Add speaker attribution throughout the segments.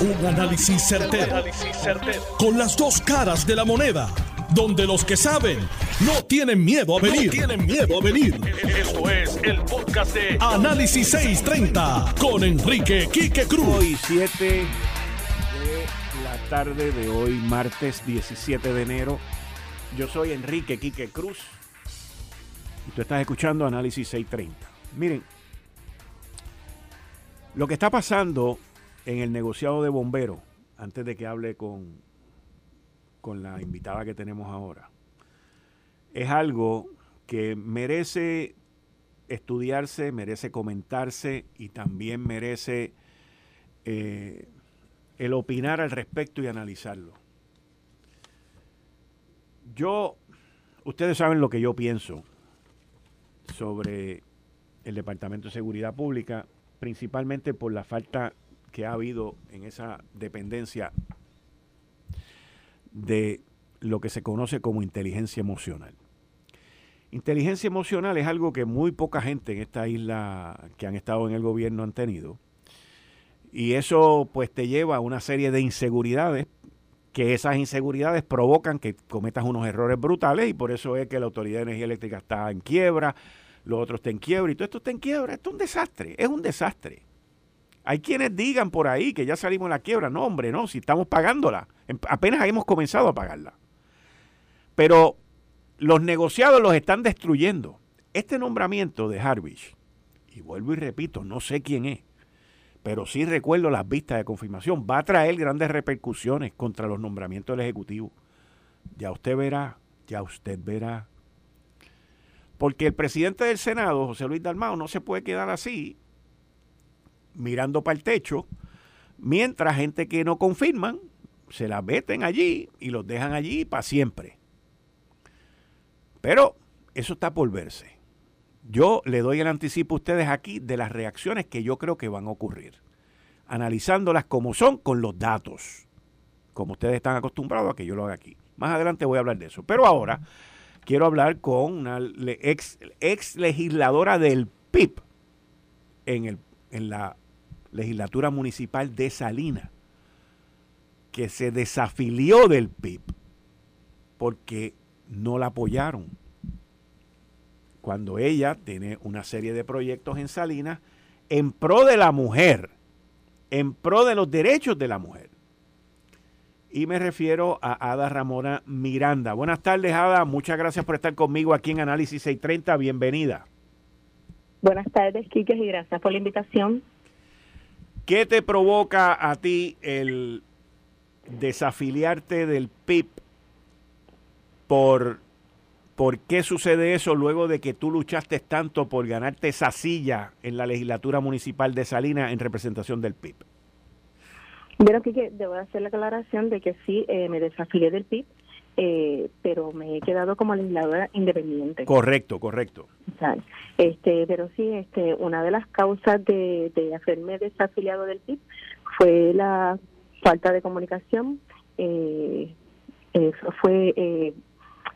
Speaker 1: Un análisis certero, Con las dos caras de la moneda. Donde los que saben no tienen miedo a venir. tienen miedo a venir. Esto es el podcast de Análisis 630 con Enrique Quique Cruz.
Speaker 2: Hoy 7 de la tarde de hoy, martes 17 de enero. Yo soy Enrique Quique Cruz. Y tú estás escuchando Análisis 630. Miren, lo que está pasando en el negociado de bomberos, antes de que hable con, con la invitada que tenemos ahora, es algo que merece estudiarse, merece comentarse y también merece eh, el opinar al respecto y analizarlo. Yo, ustedes saben lo que yo pienso sobre el Departamento de Seguridad Pública, principalmente por la falta que ha habido en esa dependencia de lo que se conoce como inteligencia emocional. Inteligencia emocional es algo que muy poca gente en esta isla que han estado en el gobierno han tenido. Y eso pues te lleva a una serie de inseguridades que esas inseguridades provocan que cometas unos errores brutales y por eso es que la Autoridad de Energía Eléctrica está en quiebra, los otros está en quiebra y todo esto está en quiebra. Esto es un desastre, es un desastre. Hay quienes digan por ahí que ya salimos de la quiebra. No, hombre, no, si estamos pagándola. Em, apenas hemos comenzado a pagarla. Pero los negociados los están destruyendo. Este nombramiento de Harvich, y vuelvo y repito, no sé quién es, pero sí recuerdo las vistas de confirmación, va a traer grandes repercusiones contra los nombramientos del Ejecutivo. Ya usted verá, ya usted verá. Porque el presidente del Senado, José Luis Dalmao, no se puede quedar así mirando para el techo, mientras gente que no confirman se la meten allí y los dejan allí para siempre. Pero eso está por verse. Yo le doy el anticipo a ustedes aquí de las reacciones que yo creo que van a ocurrir, analizándolas como son con los datos, como ustedes están acostumbrados a que yo lo haga aquí. Más adelante voy a hablar de eso. Pero ahora quiero hablar con una ex, ex legisladora del PIB en, el, en la legislatura municipal de Salina, que se desafilió del PIB porque no la apoyaron. Cuando ella tiene una serie de proyectos en Salinas en pro de la mujer, en pro de los derechos de la mujer. Y me refiero a Ada Ramona Miranda. Buenas tardes, Ada. Muchas gracias por estar conmigo aquí en Análisis 630. Bienvenida.
Speaker 3: Buenas tardes, Quique, y gracias por la invitación.
Speaker 2: ¿Qué te provoca a ti el desafiliarte del PIB? ¿Por, ¿Por qué sucede eso luego de que tú luchaste tanto por ganarte esa silla en la legislatura municipal de Salinas en representación del PIB?
Speaker 3: Bueno, que debo hacer la aclaración de que sí, eh, me desafilié del PIB eh, pero me he quedado como legisladora independiente.
Speaker 2: Correcto, correcto.
Speaker 3: Este, pero sí, este, una de las causas de, de hacerme desafiliado del PIB fue la falta de comunicación. Eh, eso fue eh,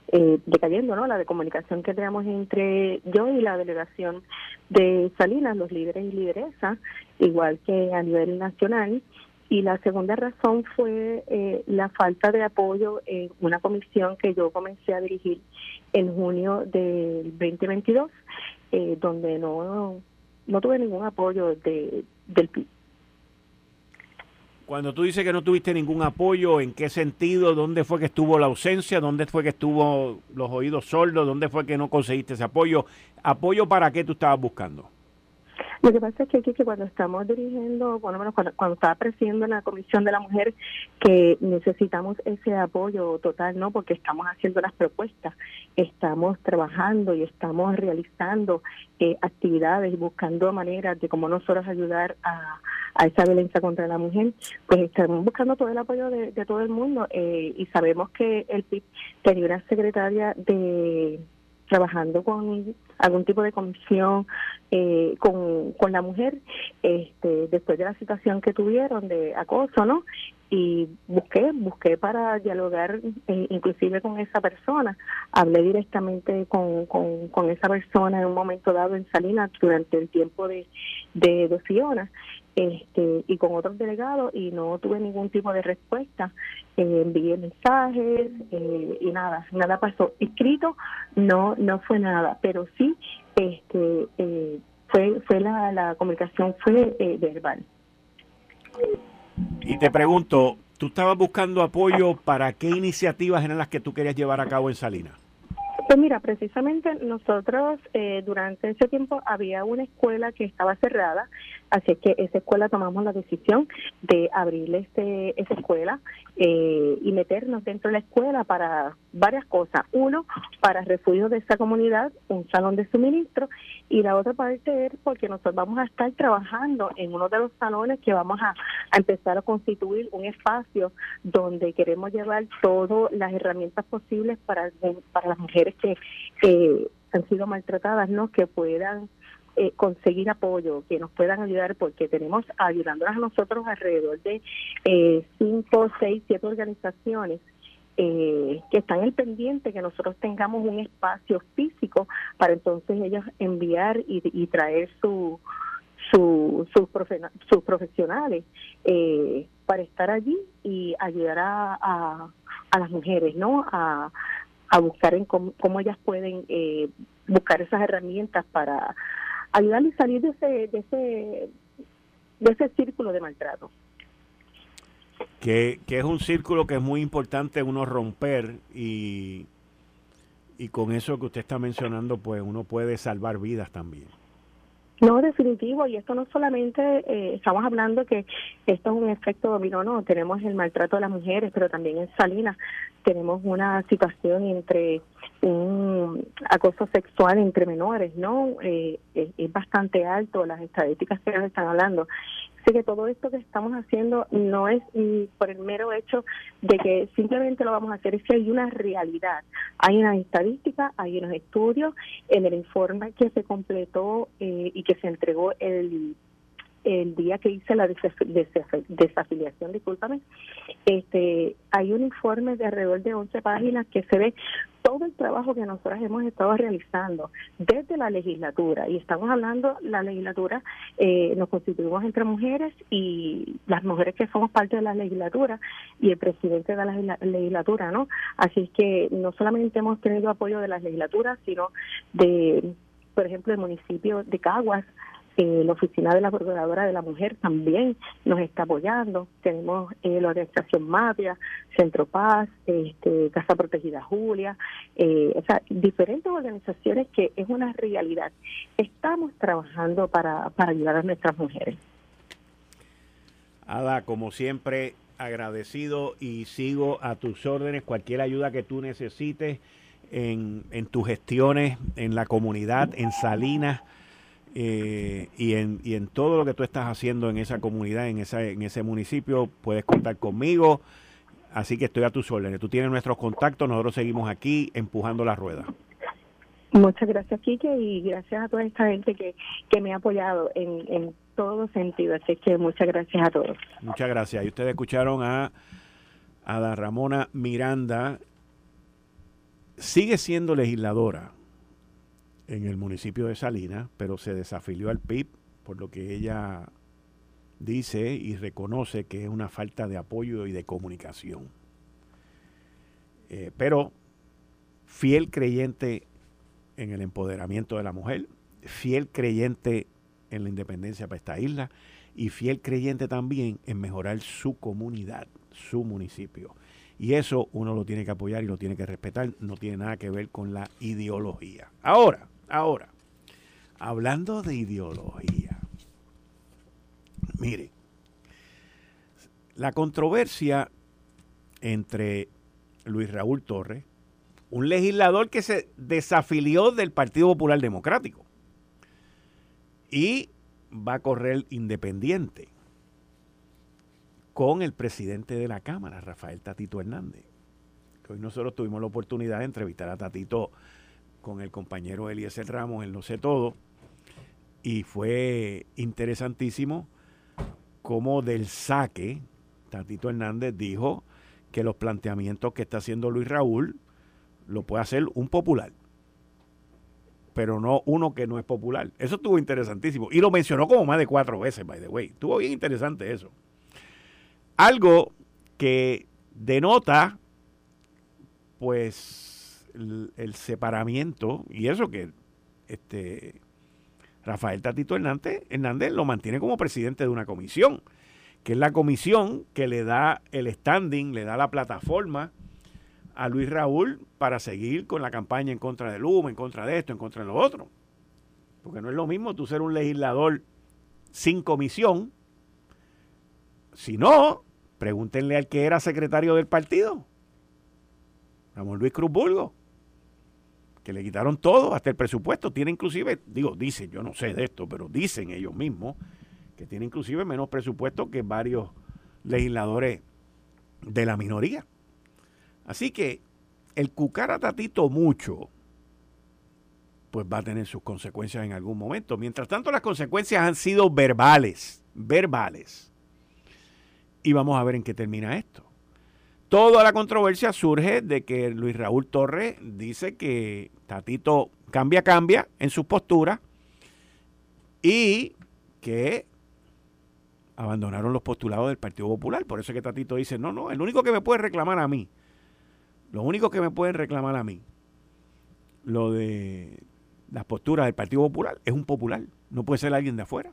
Speaker 3: eh, decayendo, ¿no? La de comunicación que tenemos entre yo y la delegación de Salinas, los líderes y lideresas, igual que a nivel nacional. Y la segunda razón fue eh, la falta de apoyo en una comisión que yo comencé a dirigir en junio del 2022, eh, donde no, no tuve ningún apoyo de, del PIB.
Speaker 2: Cuando tú dices que no tuviste ningún apoyo, ¿en qué sentido? ¿Dónde fue que estuvo la ausencia? ¿Dónde fue que estuvo los oídos sordos? ¿Dónde fue que no conseguiste ese apoyo? ¿Apoyo para qué tú estabas buscando?
Speaker 3: Lo que pasa es que, que cuando estamos dirigiendo, bueno, bueno cuando, cuando estaba presidiendo la Comisión de la Mujer, que necesitamos ese apoyo total, ¿no? Porque estamos haciendo las propuestas, estamos trabajando y estamos realizando eh, actividades, buscando maneras de cómo nosotros ayudar a, a esa violencia contra la mujer, pues estamos buscando todo el apoyo de, de todo el mundo eh, y sabemos que el PIB tenía una secretaria de trabajando con algún tipo de comisión eh, con, con la mujer este, después de la situación que tuvieron de acoso, ¿no? Y busqué, busqué para dialogar eh, inclusive con esa persona. Hablé directamente con, con, con, esa persona en un momento dado en Salinas durante el tiempo de, de, de este, y con otros delegados y no tuve ningún tipo de respuesta. Eh, envié mensajes eh, y nada, nada pasó. Escrito no no fue nada, pero sí este eh, fue fue la, la comunicación fue verbal.
Speaker 2: Y te pregunto, ¿tú estabas buscando apoyo para qué iniciativas eran las que tú querías llevar a cabo en Salinas?
Speaker 3: Pues mira, precisamente nosotros eh, durante ese tiempo había una escuela que estaba cerrada, así que esa escuela tomamos la decisión de abrir este, esa escuela eh, y meternos dentro de la escuela para varias cosas. Uno, para refugio de esa comunidad, un salón de suministro, y la otra parte es porque nosotros vamos a estar trabajando en uno de los salones que vamos a, empezar a constituir un espacio donde queremos llevar todas las herramientas posibles para, para las mujeres que han sido maltratadas, ¿no? Que puedan eh, conseguir apoyo, que nos puedan ayudar, porque tenemos ayudándonos a nosotros alrededor de eh, cinco, seis, siete organizaciones eh, que están al pendiente que nosotros tengamos un espacio físico para entonces ellos enviar y, traer su, su, sus, sus profesionales eh, para estar allí y ayudar a, a, las mujeres, ¿no? A, a buscar en cómo, ellas pueden eh, buscar esas herramientas para ayudarles a salir de ese, de ese, de ese círculo de maltrato
Speaker 2: que, que es un círculo que es muy importante uno romper y, y con eso que usted está mencionando, pues uno puede salvar vidas también.
Speaker 3: No, definitivo, y esto no solamente eh, estamos hablando que esto es un efecto dominó, no, tenemos el maltrato de las mujeres, pero también en Salinas tenemos una situación entre un acoso sexual entre menores, ¿no? Eh, es, bastante alto las estadísticas que nos están hablando. Así que todo esto que estamos haciendo no es por el mero hecho de que simplemente lo vamos a hacer, es que hay una realidad, hay una estadística, hay unos estudios, en el informe que se completó eh, y que se entregó el el día que hice la desafiliación, discúlpame, este, hay un informe de alrededor de 11 páginas que se ve todo el trabajo que nosotros hemos estado realizando desde la legislatura, y estamos hablando, la legislatura, eh, nos constituimos entre mujeres y las mujeres que somos parte de la legislatura y el presidente de la legislatura, ¿no? Así es que no solamente hemos tenido apoyo de las legislaturas, sino de, por ejemplo, el municipio de Caguas, eh, la oficina de la Procuradora de la Mujer también nos está apoyando. Tenemos eh, la organización Mapia, Centro Paz, este, Casa Protegida Julia, eh, o sea, diferentes organizaciones que es una realidad. Estamos trabajando para, para ayudar a nuestras mujeres.
Speaker 2: Ada, como siempre, agradecido y sigo a tus órdenes. Cualquier ayuda que tú necesites en, en tus gestiones en la comunidad, en Salinas eh, y, en, y en todo lo que tú estás haciendo en esa comunidad, en, esa, en ese municipio, puedes contar conmigo. Así que estoy a tus órdenes. Tú tienes nuestros contactos, nosotros seguimos aquí empujando la rueda.
Speaker 3: Muchas gracias, Kike, y gracias a toda esta gente que, que me ha apoyado en, en todo sentido. Así que muchas gracias a todos.
Speaker 2: Muchas gracias. Y ustedes escucharon a, a la Ramona Miranda. Sigue siendo legisladora en el municipio de Salinas, pero se desafilió al PIB, por lo que ella dice y reconoce que es una falta de apoyo y de comunicación. Eh, pero fiel creyente en el empoderamiento de la mujer, fiel creyente en la independencia para esta isla y fiel creyente también en mejorar su comunidad, su municipio. Y eso uno lo tiene que apoyar y lo tiene que respetar, no tiene nada que ver con la ideología. Ahora, Ahora, hablando de ideología, mire, la controversia entre Luis Raúl Torres, un legislador que se desafilió del Partido Popular Democrático y va a correr independiente con el presidente de la Cámara, Rafael Tatito Hernández. Hoy nosotros tuvimos la oportunidad de entrevistar a Tatito con el compañero Eliezer Ramos en Lo Sé Todo. Y fue interesantísimo cómo del saque, Tatito Hernández dijo que los planteamientos que está haciendo Luis Raúl lo puede hacer un popular. pero no uno que no es popular. Eso estuvo interesantísimo. Y lo mencionó como más de cuatro veces, by the way. Estuvo bien interesante eso. Algo que denota, pues, el, separamiento, y eso que este Rafael Tatito Hernández, lo mantiene como presidente de una comisión, que es la comisión que le da el standing, le da la plataforma a Luis Raúl para seguir con la campaña en contra del humo, en contra de esto, en contra de lo otro. Porque no es lo mismo tú ser un legislador sin comisión. Si no, pregúntenle al que era secretario del partido, Ramón Luis Cruz Burgo, que le quitaron todo, hasta el presupuesto. Tiene inclusive, digo, dicen, yo no sé de esto, pero dicen ellos mismos que tiene inclusive menos presupuesto que varios legisladores de la minoría. Así que el cucar a Tatito mucho, pues va a tener sus consecuencias en algún momento. Mientras tanto, las consecuencias han sido verbales, verbales. Y vamos a ver en qué termina esto. Toda la controversia surge de que Luis Raúl Torres dice que Tatito cambia, cambia en su postura y que abandonaron los postulados del Partido Popular. Por eso es que Tatito dice, no, no, el único que me puede reclamar a mí lo único que me pueden reclamar a mí, lo de las posturas del Partido Popular, es un popular. No puede ser alguien de afuera.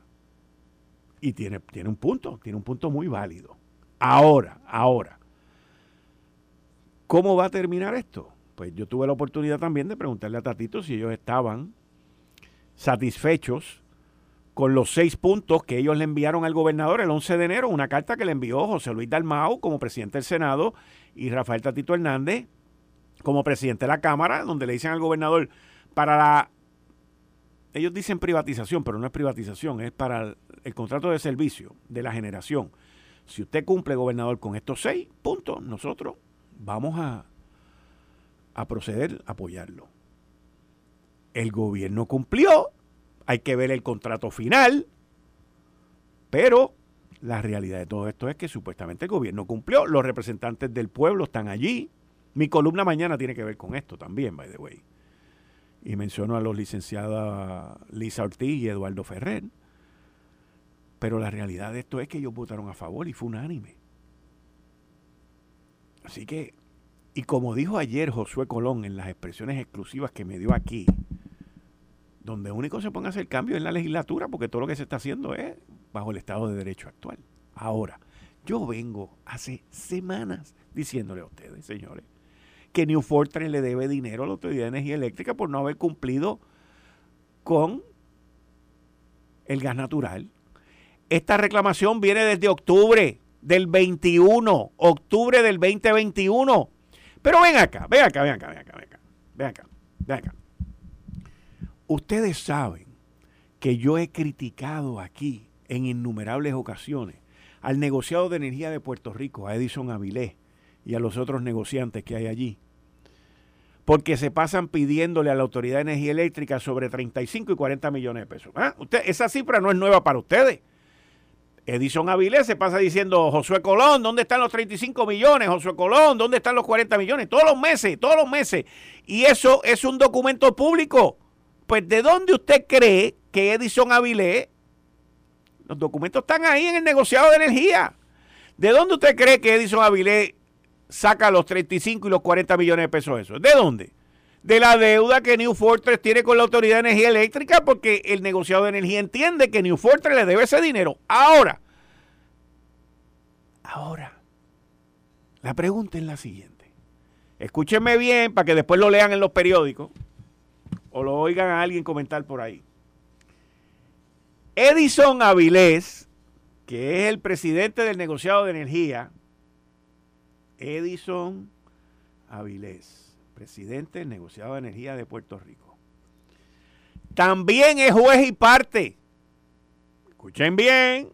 Speaker 2: Y tiene, tiene un punto, tiene un punto muy válido. Ahora, ahora, ¿cómo va a terminar esto? Pues yo tuve la oportunidad también de preguntarle a Tatito si ellos estaban satisfechos con los seis puntos que ellos le enviaron al gobernador el 11 de enero, una carta que le envió José Luis Dalmau como presidente del Senado y Rafael Tatito Hernández como presidente de la Cámara, donde le dicen al gobernador, para la... Ellos dicen privatización, pero no es privatización, es para el, contrato de servicio de la generación. Si usted cumple, gobernador, con estos seis puntos, nosotros vamos a, a proceder a apoyarlo. El gobierno cumplió, hay que ver el contrato final, pero la realidad de todo esto es que supuestamente el gobierno cumplió, los representantes del pueblo están allí. Mi columna mañana tiene que ver con esto también, by the way. Y menciono a los licenciados Lisa Ortiz y Eduardo Ferrer. Pero la realidad de esto es que ellos votaron a favor y fue unánime. Así que, y como dijo ayer Josué Colón en las expresiones exclusivas que me dio aquí, donde único se pone a hacer cambio en la legislatura, porque todo lo que se está haciendo es bajo el Estado de Derecho actual. Ahora, yo vengo hace semanas diciéndole a ustedes, señores, que New Fortress le debe dinero a la Autoridad de Energía Eléctrica por no haber cumplido con el gas natural. Esta reclamación viene desde octubre del 21, octubre del 2021. Pero ven acá, ven acá, ven acá, ven acá, ven acá, ven acá, ven acá. Ustedes saben que yo he criticado aquí en innumerables ocasiones al negociado de energía de Puerto Rico, a Edison Avilés y a los otros negociantes que hay allí, porque se pasan pidiéndole a la Autoridad de Energía Eléctrica sobre 35 y 40 millones de pesos. ¿Ah? Usted, esa cifra no es nueva para ustedes. Edison Avilés se pasa diciendo, Josué Colón, ¿dónde están los 35 millones? Josué Colón, ¿dónde están los 40 millones? Todos los meses, todos los meses. Y eso es un documento público. Pues, ¿de dónde usted cree que Edison Avilés los documentos están ahí en el negociado de energía. ¿De dónde usted cree que Edison Avilés saca los 35 y los 40 millones de pesos eso? ¿De dónde? De la deuda que New Fortress tiene con la Autoridad de Energía Eléctrica porque el negociado de energía entiende que New Fortress le debe ese dinero. Ahora, ahora, la pregunta es la siguiente. Escúchenme bien para que después lo lean en los periódicos o lo oigan a alguien comentar por ahí. Edison Avilés, que es el presidente del negociado de energía, Edison Avilés, presidente del negociado de energía de Puerto Rico, también es juez y parte. Escuchen bien.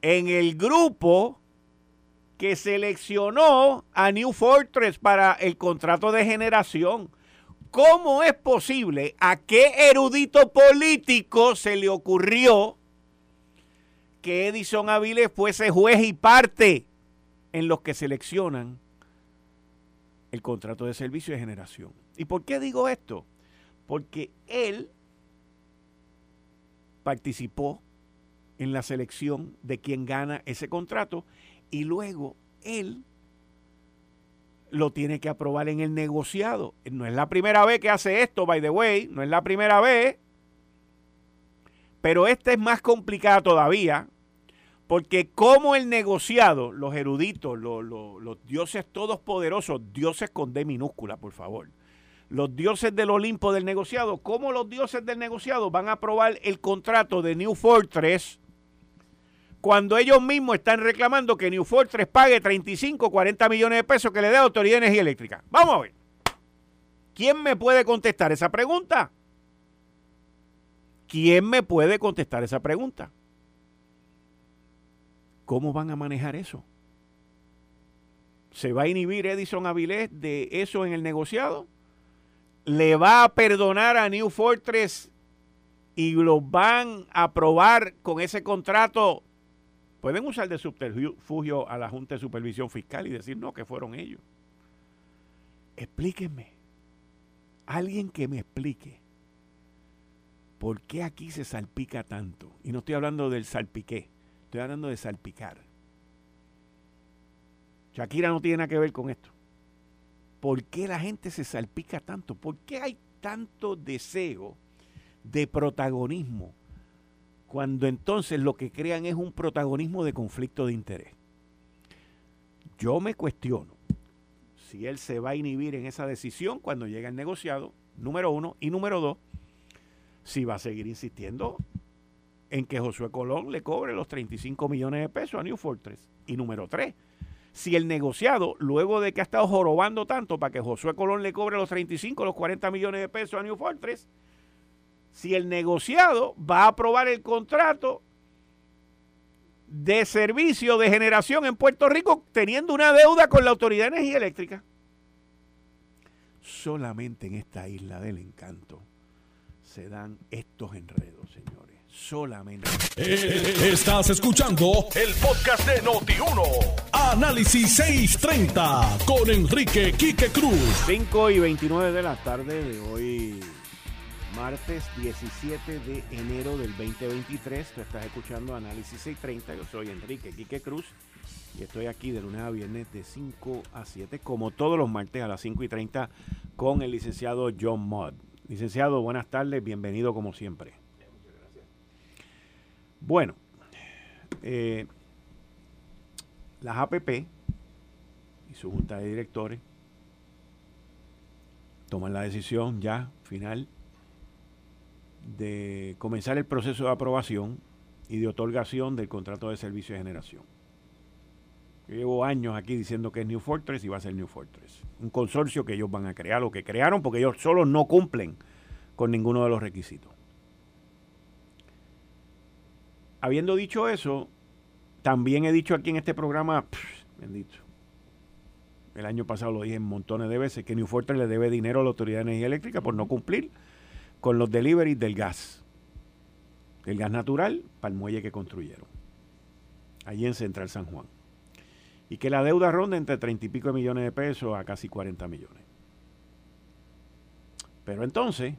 Speaker 2: En el grupo que seleccionó a New Fortress para el contrato de generación. ¿Cómo es posible? ¿A qué erudito político se le ocurrió que Edison Avilés fuese juez y parte en los que seleccionan el contrato de servicio de generación? ¿Y por qué digo esto? Porque él participó en la selección de quien gana ese contrato y luego él lo tiene que aprobar en el negociado. No es la primera vez que hace esto, by the way, no es la primera vez, pero esta es más complicada todavía, porque como el negociado, los eruditos, los, dioses todos poderosos, dioses con D minúscula, por favor, los dioses del Olimpo del negociado, como los dioses del negociado van a aprobar el contrato de New Fortress cuando ellos mismos están reclamando que New Fortress pague 35, 40 millones de pesos que le dé a Autoridad de Energía Eléctrica. Vamos a ver. ¿Quién me puede contestar esa pregunta? ¿Quién me puede contestar esa pregunta? ¿Cómo van a manejar eso? ¿Se va a inhibir Edison Avilés de eso en el negociado? ¿Le va a perdonar a New Fortress y lo van a aprobar con ese contrato Pueden usar de subterfugio a la Junta de Supervisión Fiscal y decir, no, que fueron ellos. Explíquenme. Alguien que me explique. ¿Por qué aquí se salpica tanto? Y no estoy hablando del salpiqué, estoy hablando de salpicar. Shakira no tiene nada que ver con esto. ¿Por qué la gente se salpica tanto? ¿Por qué hay tanto deseo de protagonismo cuando entonces lo que crean es un protagonismo de conflicto de interés. Yo me cuestiono si él se va a inhibir en esa decisión cuando llegue el negociado, número uno, y número dos, si va a seguir insistiendo en que Josué Colón le cobre los 35 millones de pesos a New Fortress. Y número tres, si el negociado, luego de que ha estado jorobando tanto para que Josué Colón le cobre los 35, los 40 millones de pesos a New Fortress, si el negociado va a aprobar el contrato de servicio de generación en Puerto Rico teniendo una deuda con la Autoridad de Energía Eléctrica. Solamente en esta isla del encanto se dan estos enredos, señores. Solamente.
Speaker 1: Eh, estás escuchando el podcast de Noti1. Análisis 630 con Enrique Quique Cruz.
Speaker 2: 5 y 29 de la tarde de hoy martes 17 de enero del 2023. Tú estás escuchando Análisis 630. Yo soy Enrique Quique Cruz y estoy aquí de lunes a viernes de 5 a 7, como todos los martes a las 5 y 30, con el licenciado John Mudd. Licenciado, buenas tardes, bienvenido como siempre. Bueno, eh, las APP y su junta de directores toman la decisión ya final de comenzar el proceso de aprobación y de otorgación del contrato de servicio de generación. llevo años aquí diciendo que es New Fortress y va a ser New Fortress. Un consorcio que ellos van a crear, lo que crearon, porque ellos solo no cumplen con ninguno de los requisitos. Habiendo dicho eso, también he dicho aquí en este programa, bendito, el año pasado lo dije montones de veces, que New Fortress le debe dinero a la Autoridad de Energía Eléctrica por no cumplir con los deliveries del gas, del gas natural para el muelle que construyeron, allí en Central San Juan. Y que la deuda ronda entre 30 y pico de millones de pesos a casi 40 millones. Pero entonces,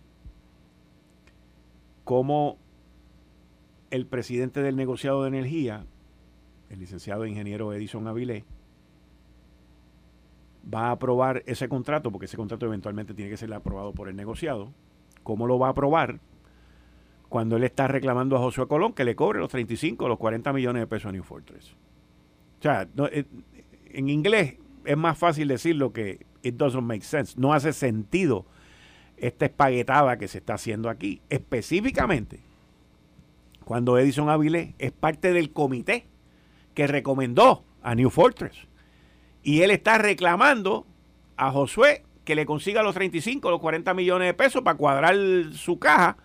Speaker 2: como el presidente del negociado de energía, el licenciado ingeniero Edison Avilés, va a aprobar ese contrato, porque ese contrato eventualmente tiene que ser aprobado por el negociado, ¿Cómo lo va a aprobar cuando él está reclamando a Josué Colón que le cobre los 35 o los 40 millones de pesos a New Fortress? O sea, eh, en inglés es más fácil decirlo que it doesn't make sense. No hace sentido esta espaguetada que se está haciendo aquí. Específicamente, cuando Edison Avilés es parte del comité que recomendó a New Fortress. Y él está reclamando a Josué que le consiga los 35, los 40 millones de pesos para cuadrar su caja.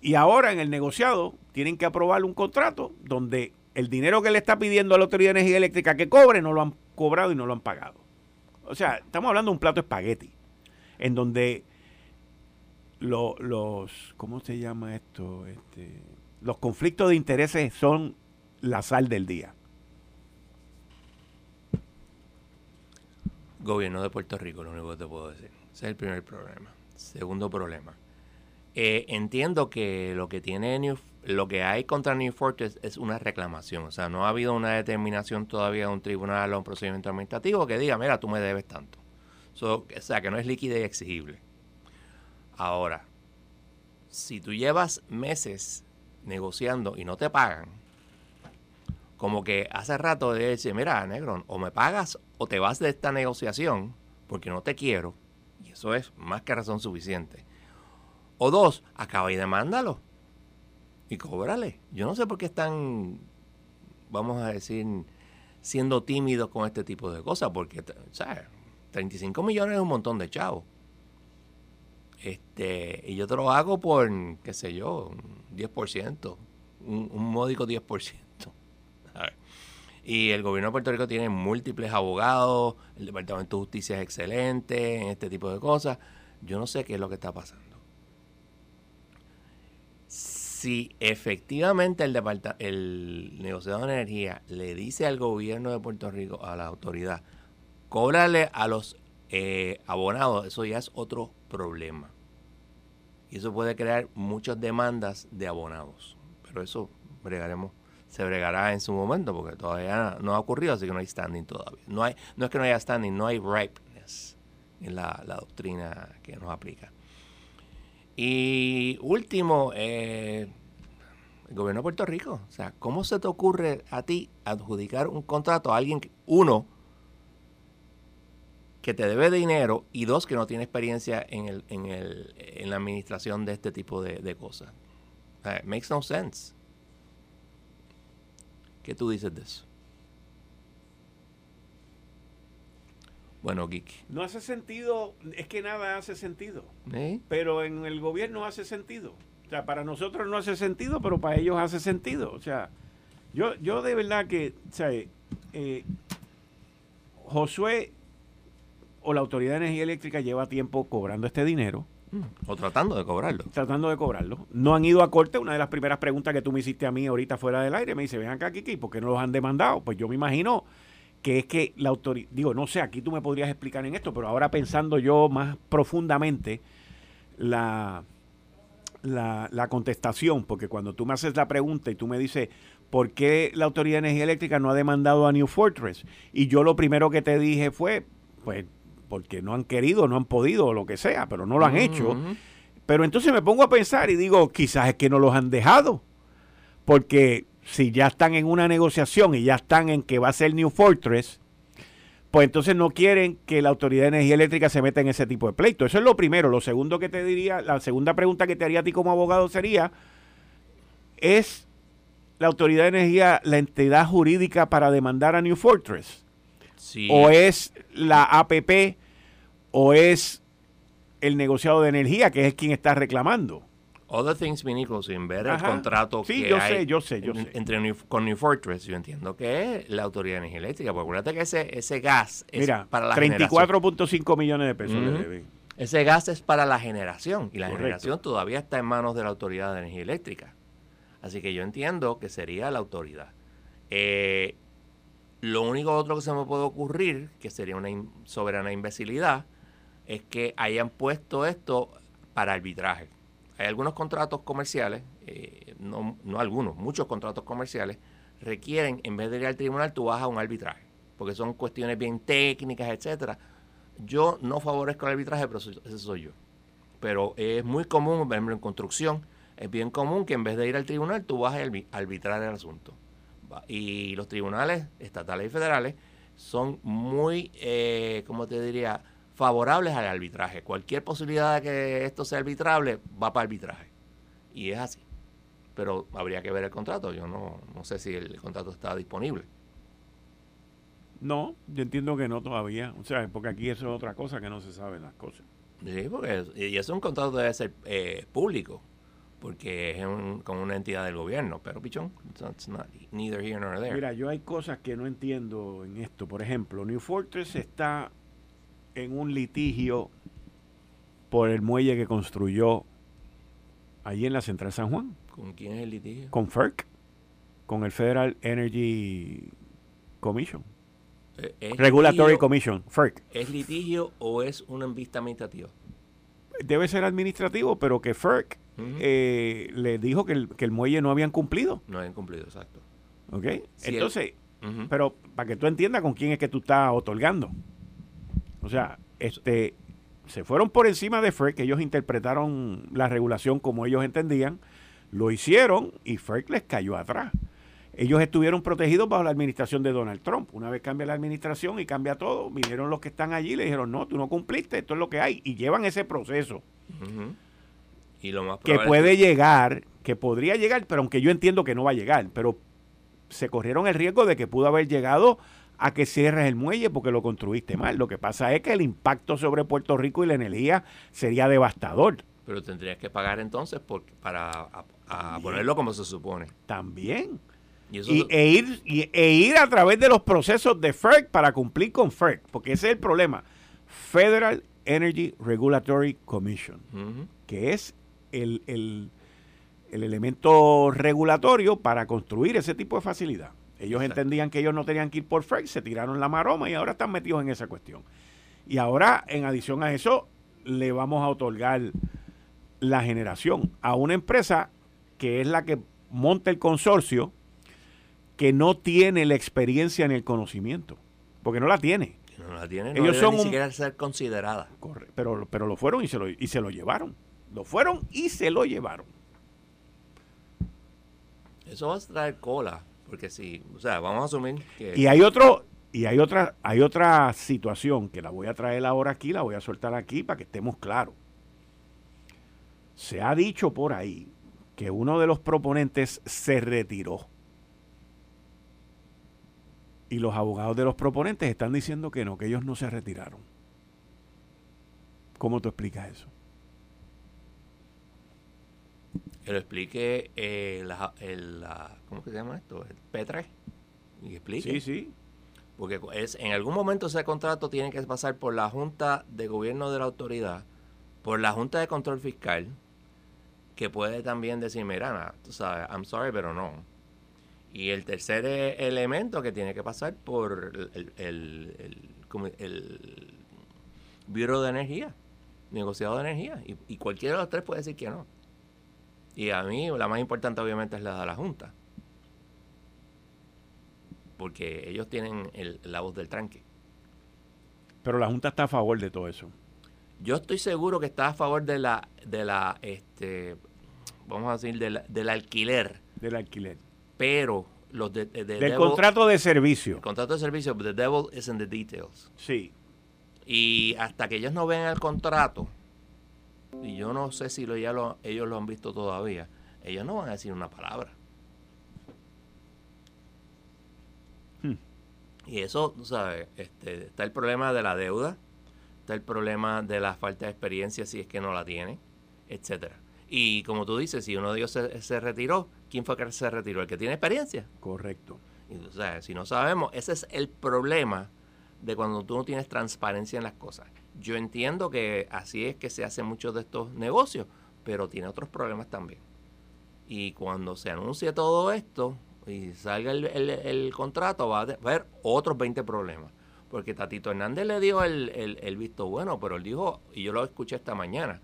Speaker 2: Y ahora en el negociado tienen que aprobar un contrato donde el dinero que le está pidiendo a la Autoridad de Energía Eléctrica que cobre no lo han cobrado y no lo han pagado. O sea, estamos hablando de un plato de espagueti, en donde los, ¿cómo se llama esto? Este, los conflictos de intereses son la sal del día.
Speaker 4: Gobierno de Puerto Rico, lo único que te puedo decir. Ese es el primer problema. Segundo problema. Eh, entiendo que lo que tiene lo que hay contra New Fortress es una reclamación. O sea, no ha habido una determinación todavía de un tribunal o un procedimiento administrativo que diga, mira, tú me debes tanto. o sea, que no es líquida y exigible. Ahora, si tú llevas meses negociando y no te pagan, como que hace rato de decir, mira, negro, o me pagas o te vas de esta negociación porque no te quiero, y eso es más que razón suficiente. O dos, acaba y demándalo y cóbrale. Yo no sé por qué están, vamos a decir, siendo tímidos con este tipo de cosas, porque, ¿sabes? 35 millones es un montón de chavos. Este, y yo te lo hago por, qué sé yo, un 10%, un, un módico 10%. Y el gobierno de Puerto Rico tiene múltiples abogados, el Departamento de Justicia es excelente en este tipo de cosas. Yo no sé qué es lo que está pasando. Si efectivamente el, el negociador de energía le dice al gobierno de Puerto Rico, a la autoridad, cóbrale a los eh, abonados, eso ya es otro problema. Y eso puede crear muchas demandas de abonados. Pero eso bregaremos se bregará en su momento porque todavía no ha ocurrido, así que no hay standing todavía. No, hay, no es que no haya standing, no hay ripeness en la, doctrina que nos aplica. Y último, eh, el gobierno de Puerto Rico. O sea, ¿cómo se te ocurre a ti adjudicar un contrato a alguien, uno, que te debe dinero y dos, que no tiene experiencia en, el, en, el, en la administración de este tipo de, de cosas? O sea, it makes no sense. ¿Qué tú dices de eso? Bueno, Geek.
Speaker 2: No hace sentido, es que nada hace sentido. ¿Eh? Pero en el gobierno hace sentido. O sea, para nosotros no hace sentido, pero para ellos hace sentido. O sea, yo, yo de verdad que, o sea, eh, Josué o la Autoridad de Energía Eléctrica lleva tiempo cobrando este dinero
Speaker 4: o tratando de cobrarlo.
Speaker 2: Tratando de cobrarlo. No han ido a corte. Una de las primeras preguntas que tú me hiciste a mí ahorita fuera del aire, me dice, ven acá, Kiki, ¿por qué no los han demandado? Pues yo me imagino que es que la autoridad, digo, no sé, aquí tú me podrías explicar en esto, pero ahora pensando yo más profundamente la, la, la contestación, porque cuando tú me haces la pregunta y tú me dices, ¿por qué la Autoridad de Energía Eléctrica no ha demandado a New Fortress? Y yo lo primero que te dije fue, pues porque no han querido, no han podido o lo que sea, pero no lo han hecho. Pero entonces me pongo a pensar y digo, quizás es que no los han dejado, porque si ya están en una negociación y ya están en que va a ser New Fortress, pues entonces no quieren que la Autoridad de Energía Eléctrica se meta en ese tipo de pleito. Eso es lo primero. Lo segundo que te diría, la segunda pregunta que te haría a ti como abogado sería, ¿es la Autoridad de Energía la entidad jurídica para demandar a New Fortress? O es la APP o es el negociado de energía que es quien está reclamando.
Speaker 4: Other things being equal, sin ver el contrato
Speaker 2: sí, que yo sé, yo sé, yo sé.
Speaker 4: entre con New Fortress, yo entiendo que es la Autoridad de Energía Eléctrica, porque acuérdate que ese, ese gas es para la
Speaker 2: 34.5 millones de pesos
Speaker 4: Ese gas es para la generación y la generación todavía está en manos de la Autoridad de Energía Eléctrica. Así que yo entiendo que sería la autoridad. Eh, lo único otro que se me puede ocurrir, que sería una soberana imbecilidad, es que hayan puesto esto para arbitraje. Hay algunos contratos comerciales, eh, no, no, algunos, muchos contratos comerciales, requieren, en vez de ir al tribunal, tú vas a un arbitraje, porque son cuestiones bien técnicas, etcétera. Yo no favorezco el arbitraje, pero ese soy yo. Pero es muy común, por ejemplo, en construcción, es bien común que en vez de ir al tribunal, tú vas a arbitrar el asunto y los tribunales estatales y federales son muy, eh, como te diría, favorables al arbitraje. Cualquier posibilidad de que esto sea arbitrable va para arbitraje. Y es así. Pero habría que ver el contrato. Yo no, no sé si el contrato está disponible.
Speaker 2: No, yo entiendo que no todavía. O sea, porque aquí eso es otra cosa que no se saben las cosas.
Speaker 4: Sí, porque y eso es un contrato debe ser eh, público porque es un, como una entidad del gobierno, pero pichón, it's not neither here nor there.
Speaker 2: Mira, yo hay cosas que no entiendo en esto. Por ejemplo, New Fortress está en un litigio por el muelle que construyó allí en la Central San Juan.
Speaker 4: ¿Con quién es el litigio?
Speaker 2: Con FERC, con el Federal Energy Commission. Eh, Regulatory Commission, FERC.
Speaker 4: ¿Es litigio o es una vista administrativa?
Speaker 2: debe ser administrativo, pero que FERC eh, le dijo que el, que el muelle no habían cumplido.
Speaker 4: No habían cumplido, exacto.
Speaker 2: ¿Ok? Entonces, pero para que tú entiendas con quién es que tú estás otorgando. O sea, este se fueron por encima de FERC, ellos interpretaron la regulación como ellos entendían, lo hicieron y FERC les cayó atrás. Ellos estuvieron protegidos bajo la administración de Donald Trump. Una vez cambia la administración y cambia todo, vinieron los que están allí y le dijeron, no, tú no cumpliste, esto es lo que hay. Y llevan ese proceso.
Speaker 4: Y lo más
Speaker 2: que puede llegar, que podría llegar, pero aunque yo entiendo que no va a llegar, pero se corrieron el riesgo de que pudo haber llegado a que cierres el muelle porque lo construiste mal. Lo que pasa es que el impacto sobre Puerto Rico y la energía sería devastador.
Speaker 4: Pero tendrías que pagar entonces por, para ponerlo como se supone.
Speaker 2: También. ¿Y, e, ir, e ir a través de los procesos de FERC para cumplir con FERC, porque ese es el problema. Federal Energy Regulatory Commission, que es el, el, el elemento regulatorio para construir ese tipo de facilidad. Ellos entendían que ellos no tenían que ir por FERC, se tiraron la maroma y ahora están metidos en esa cuestión. Y ahora, en adición a eso, le vamos a otorgar la generación a una empresa que es la que monta el consorcio, que no tiene la experiencia en el conocimiento, porque no la tiene.
Speaker 4: No la tiene, no ellos son ni siquiera ser considerada.
Speaker 2: pero, pero lo fueron y se lo, y se lo llevaron. Lo fueron y se lo llevaron.
Speaker 4: Eso va a traer cola porque sí, o sea, vamos a asumir que...
Speaker 2: Y hay otro, y hay otra, hay otra situación que la voy a traer ahora aquí, la voy a soltar aquí para que estemos claros. Se ha dicho por ahí que uno de los proponentes se retiró. Y los abogados de los proponentes están diciendo que no, que ellos no se retiraron. ¿Cómo tú explicas eso?
Speaker 4: Que lo explique eh, la, el, ¿cómo se llama esto? El P3. Y explique.
Speaker 2: Sí, sí.
Speaker 4: Porque es, en algún momento ese contrato tiene que pasar por la Junta de Gobierno de la Autoridad, por la Junta de Control Fiscal, que puede también decir, mira, tú sabes, I'm sorry, pero no. Y el tercer e, elemento que tiene que pasar por el, el, el, el Bureau de Energía, negociado de energía. Y, y cualquiera de los tres puede decir que no. Y a mí la más importante obviamente es la de la Junta. Porque ellos tienen la voz del tranque.
Speaker 2: Pero la Junta está a favor de todo eso.
Speaker 4: Yo estoy seguro que está a favor de la, de la, este, vamos a decir, del alquiler.
Speaker 2: Del alquiler.
Speaker 4: Pero los de,
Speaker 2: del contrato de servicio. El
Speaker 4: contrato de servicio, the devil is in the details.
Speaker 2: Sí.
Speaker 4: Y hasta que ellos no ven el contrato, y yo no sé si lo, ya lo, ellos lo han visto todavía, ellos no van a decir una palabra. Hmm. Y eso, ¿sabes? Este, está el problema de la deuda, está el problema de la falta de experiencia si es que no la tiene, etcétera. Y como tú dices, si uno de ellos se, retiró, ¿quién fue que se retiró? ¿El que tiene experiencia?
Speaker 2: Correcto.
Speaker 4: o sea, si no sabemos, ese es el problema de cuando tú no tienes transparencia en las cosas. Yo entiendo que así es que se hacen muchos de estos negocios, pero tiene otros problemas también. Y cuando se anuncie todo esto y salga el, contrato, va a haber otros 20 problemas. Porque Tatito Hernández le dio el, visto bueno, pero él dijo, y yo lo escuché esta mañana,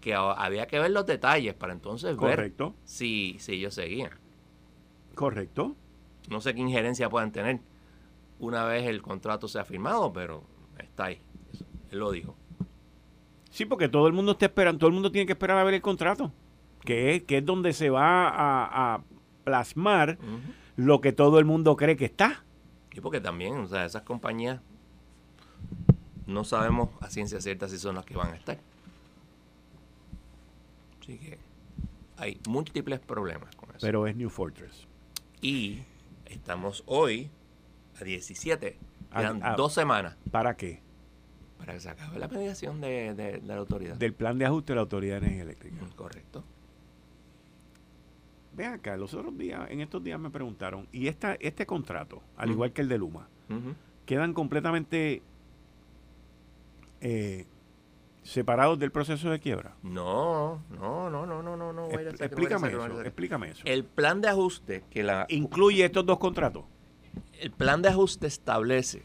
Speaker 4: que había que ver los detalles para entonces ver si, si ellos seguían.
Speaker 2: Correcto.
Speaker 4: No sé qué injerencia puedan tener una vez el contrato sea firmado, pero está ahí. Él lo dijo.
Speaker 2: Sí, porque todo el mundo está esperando, todo el mundo tiene que esperar a ver el contrato, que es, que es donde se va a, plasmar lo que todo el mundo cree que está.
Speaker 4: Y porque también, o sea, esas compañías no sabemos a ciencia cierta si son las que van a estar. Así que hay múltiples problemas con eso.
Speaker 2: Pero es New Fortress.
Speaker 4: Y estamos hoy a 17. Quedan dos semanas.
Speaker 2: ¿Para qué?
Speaker 4: Para que se acabe la mediación de, la autoridad.
Speaker 2: Del plan de ajuste de la Autoridad de Energía Eléctrica.
Speaker 4: Mm, correcto.
Speaker 2: Vean acá, los otros días, en estos días me preguntaron, ¿y esta, este contrato, al igual que el de Luma, quedan completamente eh, separados del proceso de quiebra?
Speaker 4: No, no, no, no, no, no. no
Speaker 2: explícame eso, explícame eso.
Speaker 4: El plan de ajuste que la...
Speaker 2: ¿Incluye estos dos contratos?
Speaker 4: el plan de ajuste establece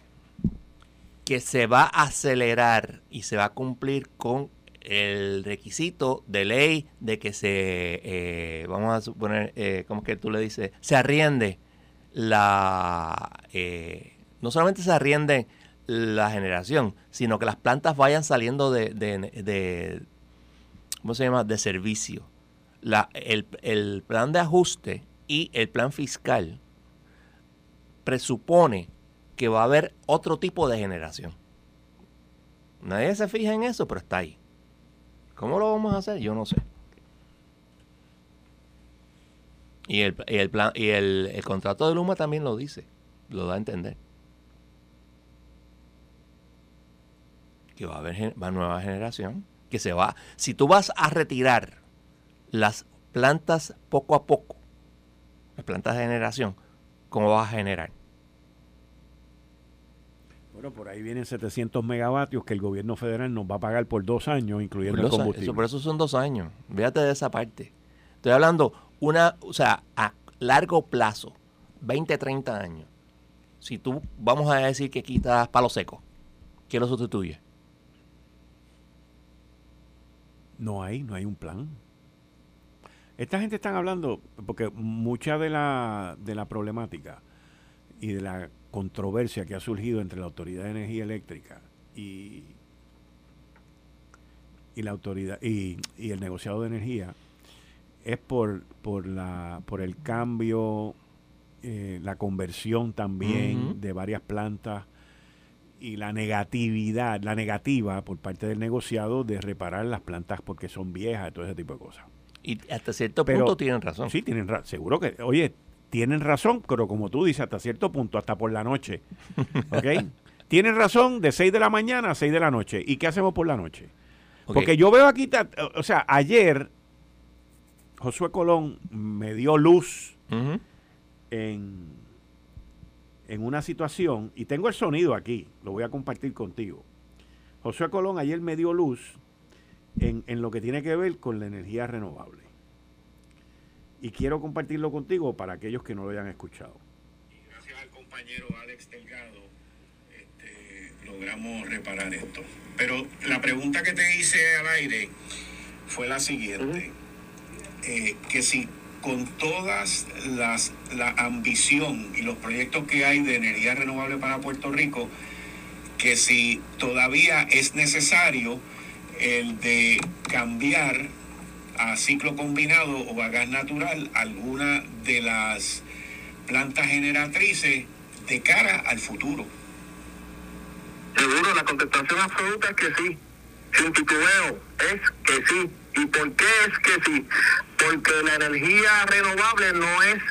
Speaker 4: que se va a acelerar y se va a cumplir con el requisito de ley de que se, eh, vamos a suponer, eh, ¿cómo es que tú le dices? Se arriende la, eh, no solamente se arriende la generación, sino que las plantas vayan saliendo de, de, ¿cómo se llama?, de servicio. La, el, el plan de ajuste y el plan fiscal presupone que va a haber otro tipo de generación. Nadie se fija en eso, pero está ahí. ¿Cómo lo vamos a hacer? Yo no sé. Y el, el plan y el, el, contrato de Luma también lo dice, lo da a entender. Que va a haber va nueva generación, que se va. Si tú vas a retirar las plantas poco a poco, las plantas de generación, ¿cómo vas a generar?
Speaker 2: Bueno, por ahí vienen 700 megavatios que el gobierno federal nos va a pagar por dos años, incluyendo el combustible.
Speaker 4: Eso, por eso son dos años. Véate de esa parte. Estoy hablando una, o sea, a largo plazo, 20, 30 años. Si tú, vamos a decir que quitas palo seco, ¿quién lo sustituye?
Speaker 2: No hay, no hay un plan. Esta gente están hablando, porque mucha de la, de la problemática y de la controversia que ha surgido entre la Autoridad de Energía Eléctrica y, y la autoridad y, el negociado de energía es por, por, la, por el cambio, eh, la conversión también de varias plantas y la negatividad, la negativa por parte del negociado de reparar las plantas porque son viejas, todo ese tipo de cosas.
Speaker 4: Y hasta cierto punto tienen razón.
Speaker 2: Sí, tienen razón. Seguro que, oye, tienen razón, pero como tú dices, hasta cierto punto, hasta por la noche. ¿Ok? tienen razón de 6 de la mañana a 6 de la noche. ¿Y qué hacemos por la noche? Porque yo veo aquí, o sea, ayer Josué Colón me dio luz en, en una situación, y tengo el sonido aquí, lo voy a compartir contigo. Josué Colón ayer me dio luz en, en lo que tiene que ver con la energía renovable y quiero compartirlo contigo para aquellos que no lo hayan escuchado.
Speaker 5: Y gracias al compañero Alex Delgado este, logramos reparar esto. Pero la pregunta que te hice al aire fue la siguiente, eh, que si con todas las la ambición y los proyectos que hay de energía renovable para Puerto Rico, que si todavía es necesario el de cambiar a ciclo combinado o a gas natural alguna de las plantas generatrices de cara al futuro?
Speaker 6: Seguro, la contestación absoluta es que sí. Sin titubeo, es que sí. ¿Y por qué es que sí? Porque la energía renovable no es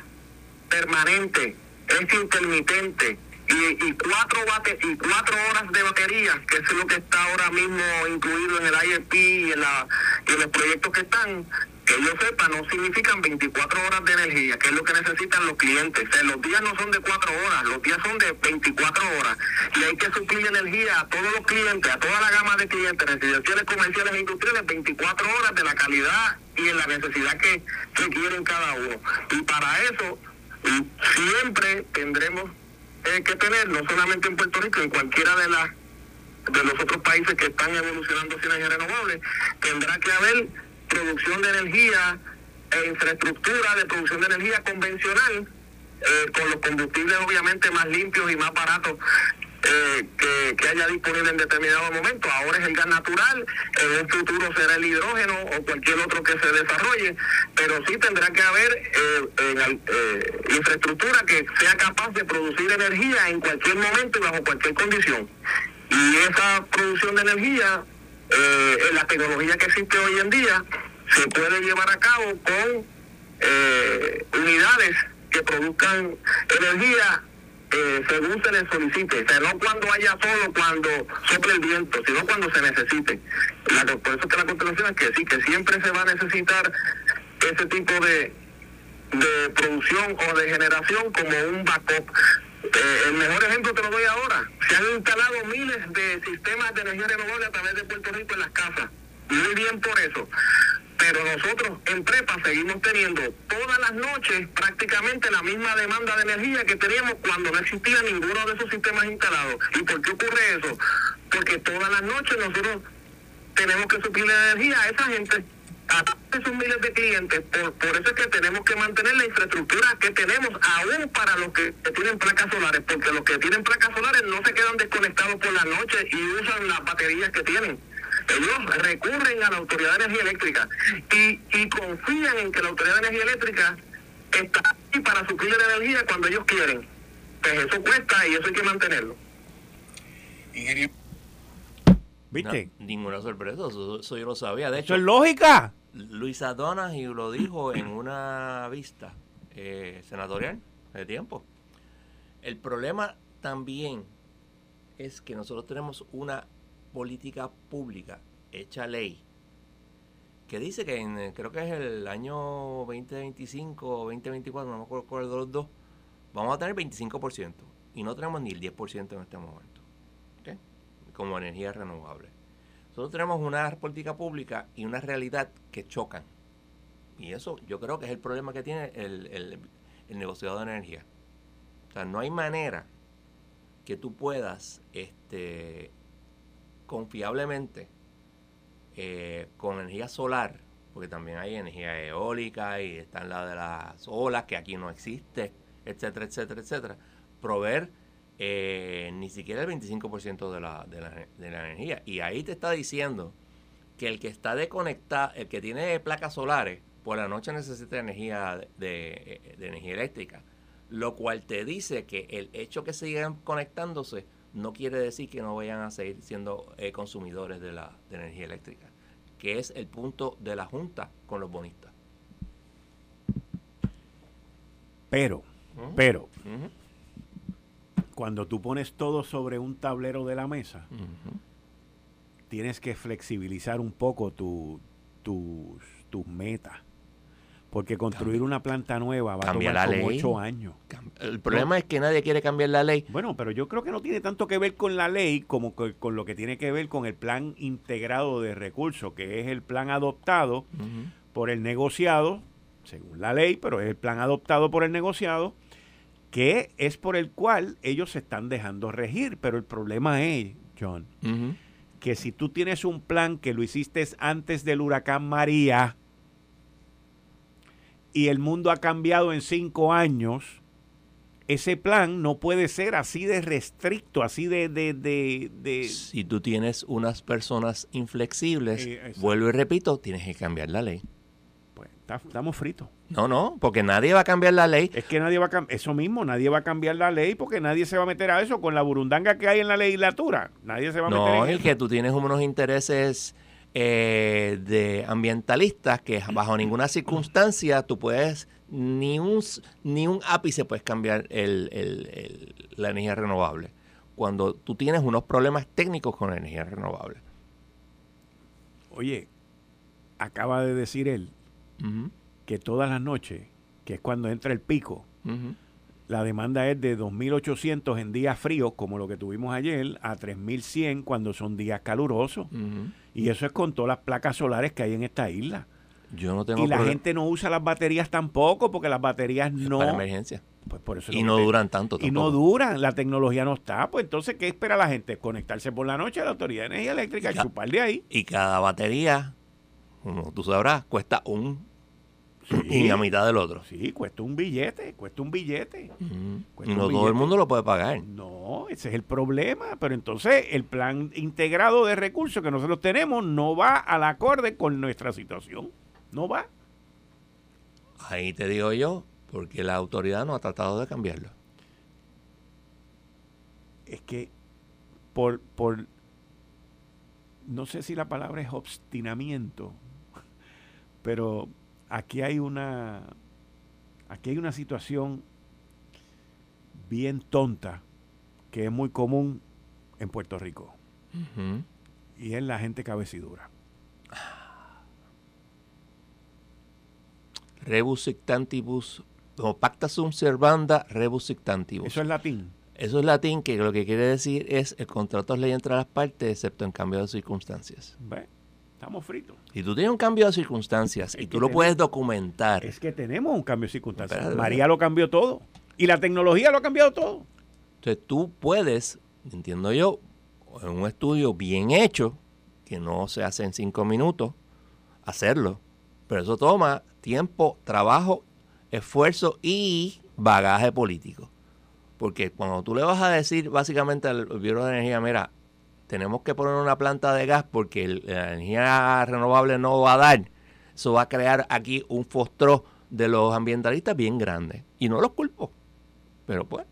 Speaker 6: permanente, es intermitente y, cuatro bate, y cuatro horas de batería, que es lo que está ahora mismo incluido en el IEP y en, la, y en los proyectos que están, que yo sepa, no significan 24 horas de energía, que es lo que necesitan los clientes. Los días no son de cuatro horas, los días son de 24 horas. Y hay que suplir energía a todos los clientes, a toda la gama de clientes, residenciales, comerciales e industriales, 24 horas de la calidad y en la necesidad que requieren cada uno. Y para eso siempre tendremos que tener, no solamente en Puerto Rico, en cualquiera de las de los otros países que están evolucionando hacia energía renovable, tendrá que haber producción de energía e infraestructura de producción de energía convencional, eh, con los combustibles obviamente más limpios y más baratos eh, que, haya disponible en determinado momento. Ahora es el gas natural, en un futuro será el hidrógeno o cualquier otro que se desarrolle, pero sí tendrá que haber eh, eh, infraestructura que sea capaz de producir energía en cualquier momento y bajo cualquier condición. Y esa producción de energía, en la tecnología que existe hoy en día, se puede llevar a cabo con unidades que produzcan energía eh, según se les solicite, no cuando haya solo, cuando sople el viento, sino cuando se necesite. por eso que la contestación es que sí, que siempre se va a necesitar ese tipo de, de producción o de generación como un backup. Eh, el mejor ejemplo te lo doy ahora. Se han instalado miles de sistemas de energía renovable a través de Puerto Rico en las casas. Muy bien por eso pero nosotros en Prepa seguimos teniendo todas las noches prácticamente la misma demanda de energía que teníamos cuando no existía ninguno de esos sistemas instalados. ¿Y por qué ocurre eso? Porque todas las noches nosotros tenemos que suplir la energía a esa gente, a esos miles de clientes. Por, por eso es que tenemos que mantener la infraestructura que tenemos, aún para los que tienen placas solares, porque los que tienen placas solares no se quedan desconectados por la noche y usan las baterías que tienen. Ellos recurren a la Autoridad de Energía Eléctrica y, y confían en que la Autoridad de Energía Eléctrica está ahí para suplir la energía cuando ellos quieren. Pues eso cuesta y eso hay que mantenerlo.
Speaker 4: Ingeniero. ¿Viste? ninguna sorpresa, eso, yo lo sabía. De hecho,
Speaker 2: es lógica.
Speaker 4: Luisa y lo dijo en una vista eh, senatorial de tiempo. El problema también es que nosotros tenemos una política pública hecha ley que dice que en, creo que es el año 2025 o 2024, no me acuerdo cuál de los dos, vamos a tener 25% y no tenemos ni el 10% en este momento como energía renovable. Nosotros tenemos una política pública y una realidad que chocan. Y eso yo creo que es el problema que tiene el, el, el negociado de energía. O sea, no hay manera que tú puedas este, confiablemente eh, con energía solar, porque también hay energía eólica y están la de las olas que aquí no existe, etcétera, etcétera, etcétera, proveer eh, ni siquiera el 25% de la, de, la, de la energía. Y ahí te está diciendo que el que está desconectado, el que tiene placas solares, por la noche necesita energía de, energía eléctrica. Lo cual te dice que el hecho que sigan conectándose no quiere decir que no vayan a seguir siendo eh, consumidores de la de energía eléctrica, que es el punto de la Junta con los bonistas.
Speaker 2: Pero, pero, cuando tú pones todo sobre un tablero de la mesa, tienes que flexibilizar un poco tus, tus metas. Porque construir una planta nueva va a tomar como ocho años.
Speaker 4: El problema es que nadie quiere cambiar la ley.
Speaker 2: Bueno, pero yo creo que no tiene tanto que ver con la ley como con, lo que tiene que ver con el plan integrado de recursos, que es el plan adoptado por el negociado, según la ley, pero es el plan adoptado por el negociado que es por el cual ellos se están dejando regir. Pero el problema es, John, que si tú tienes un plan que lo hiciste antes del huracán María y el mundo ha cambiado en cinco años, ese plan no puede ser así de restricto, así de... de, de,
Speaker 4: Si tú tienes unas personas inflexibles, eh, vuelvo y repito, tienes que cambiar la ley
Speaker 2: estamos fritos.
Speaker 4: No, no, porque nadie va a cambiar la ley.
Speaker 2: Es que nadie va a cambiar, eso mismo, nadie va a cambiar la ley porque nadie se va a meter a eso con la burundanga que hay en la legislatura. Nadie se va a meter
Speaker 4: No, es que tú tienes unos intereses eh, de ambientalistas que bajo ninguna circunstancia tú puedes, ni un, ni un ápice puedes cambiar el, la energía renovable. Cuando tú tienes unos problemas técnicos con la energía renovable.
Speaker 2: Oye, acaba de decir él que todas las noches, que es cuando entra el pico, la demanda es de 2.800 en días fríos, como lo que tuvimos ayer, a 3.100 cuando son días calurosos. Y eso es con todas las placas solares que hay en esta isla.
Speaker 4: Yo no tengo
Speaker 2: y la gente no usa las baterías tampoco, porque las baterías no...
Speaker 4: Para emergencia.
Speaker 2: Pues por eso
Speaker 4: y no duran tanto
Speaker 2: Y no duran, la tecnología no está. Pues entonces, ¿qué espera la gente? Conectarse por la noche a la Autoridad de Energía Eléctrica, y chupar de ahí.
Speaker 4: Y cada batería, como tú sabrás, cuesta un y a mitad del otro.
Speaker 2: Sí, cuesta un billete, cuesta un billete.
Speaker 4: no todo el mundo lo puede pagar.
Speaker 2: No, ese es el problema. Pero entonces el plan integrado de recursos que nosotros tenemos no va al acorde con nuestra situación. No va.
Speaker 4: Ahí te digo yo, porque la autoridad no ha tratado de cambiarlo.
Speaker 2: Es que por, por no sé si la palabra es obstinamiento, pero aquí hay una aquí hay una situación bien tonta que es muy común en Puerto Rico. Y es la gente cabecidura.
Speaker 4: Rebus sectantibus, o pacta sum servanda rebus.
Speaker 2: Eso es latín.
Speaker 4: Eso es latín, que lo que quiere decir es el contrato es ley entre las partes, excepto en cambio de circunstancias.
Speaker 2: Estamos fritos.
Speaker 4: Y tú tienes un cambio de circunstancias y tú lo puedes documentar.
Speaker 2: Es que tenemos un cambio de circunstancias. María lo cambió todo. Y la tecnología lo ha cambiado todo.
Speaker 4: Entonces tú puedes, entiendo yo, en un estudio bien hecho, que no se hace en cinco minutos hacerlo. Pero eso toma tiempo, trabajo, esfuerzo y bagaje político. Porque cuando tú le vas a decir básicamente al Bureau de Energía, mira, tenemos que poner una planta de gas porque la energía renovable no va a dar, eso va a crear aquí un fostro de los ambientalistas bien grande. Y no los culpo. Pero pues,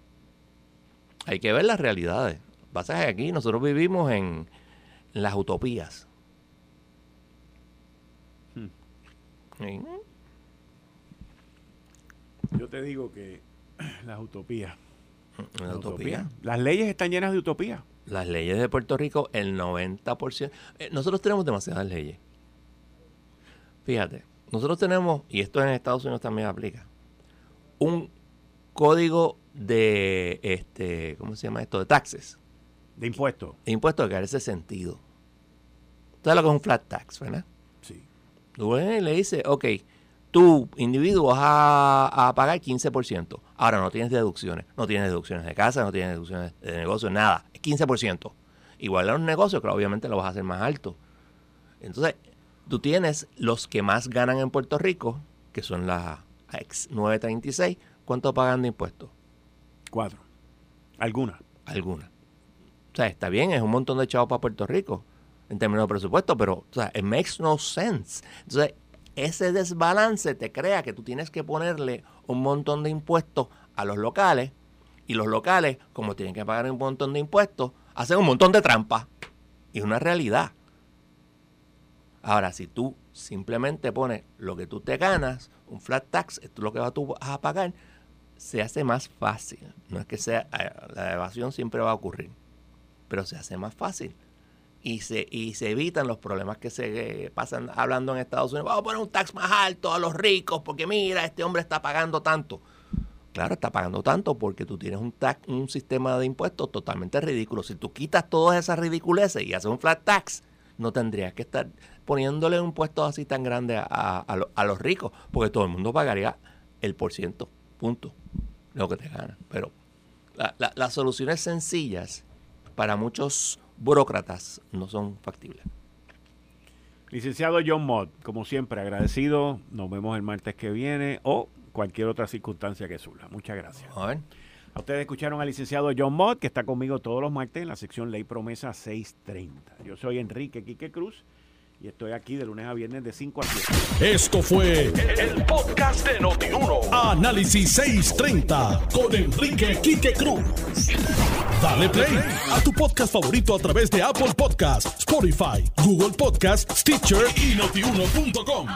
Speaker 4: hay que ver las realidades. Lo que pasa es que aquí nosotros vivimos en las utopías.
Speaker 2: Hmm. Yo te digo que las utopías.
Speaker 4: Las utopía.
Speaker 2: Las leyes están llenas de utopías.
Speaker 4: Las leyes de Puerto Rico, el 90%. Eh, nosotros tenemos demasiadas leyes. Fíjate, nosotros tenemos, y esto en Estados Unidos también aplica, un código de, este, ¿cómo se llama esto? De taxes.
Speaker 2: De impuestos.
Speaker 4: De impuestos que carece sentido. ¿Sabes lo que es un flat tax, verdad?
Speaker 2: Sí.
Speaker 4: Tú le dices, ok, tu individuo vas a, a, pagar 15%. Ahora no tienes deducciones. No tienes deducciones de casa, no tienes deducciones de negocio, nada. Es 15%. Igual a los negocios, que obviamente lo vas a hacer más alto. Entonces, tú tienes los que más ganan en Puerto Rico, que son las ex 936. ¿Cuánto pagan de impuestos?
Speaker 2: Cuatro. ¿Alguna?
Speaker 4: Alguna. O sea, está bien, es un montón de chavos para Puerto Rico en términos de presupuesto, pero o sea, it makes no sense. Entonces, ese desbalance te crea que tú tienes que ponerle un montón de impuestos a los locales y los locales, como tienen que pagar un montón de impuestos, hacen un montón de trampas. Y es una realidad. Ahora, si tú simplemente pones lo que tú te ganas, un flat tax, esto es lo que vas a pagar, se hace más fácil. No es que sea, eh, la evasión siempre va a ocurrir, pero se hace más fácil. Y se, y se evitan los problemas que se pasan hablando en Estados Unidos. Vamos a poner un tax más alto a los ricos porque mira, este hombre está pagando tanto. Claro, está pagando tanto porque tú tienes un, tax, un sistema de impuestos totalmente ridículo. Si tú quitas todas esas ridiculeces y haces un flat tax, no tendrías que estar poniéndole un impuesto así tan grande a, a, a los ricos, porque todo el mundo pagaría el por ciento, punto lo que te gana. Pero las soluciones sencillas para muchos burócratas no son factibles.
Speaker 2: Licenciado John Mott, como siempre, agradecido. Nos vemos el martes que viene o cualquier otra circunstancia que surja. Muchas gracias. A ustedes escucharon al licenciado John Mott, que está conmigo todos los martes en la sección Ley Promesa 630. Yo soy Enrique Quique Cruz y estoy aquí de lunes a viernes de 5 a 7.
Speaker 1: Esto fue el, podcast de Notiuno. Análisis 630 con Enrique Quique Cruz. Dale play a tu podcast favorito a través de Apple Podcasts, Spotify, Google Podcasts, Stitcher y notiuno.com.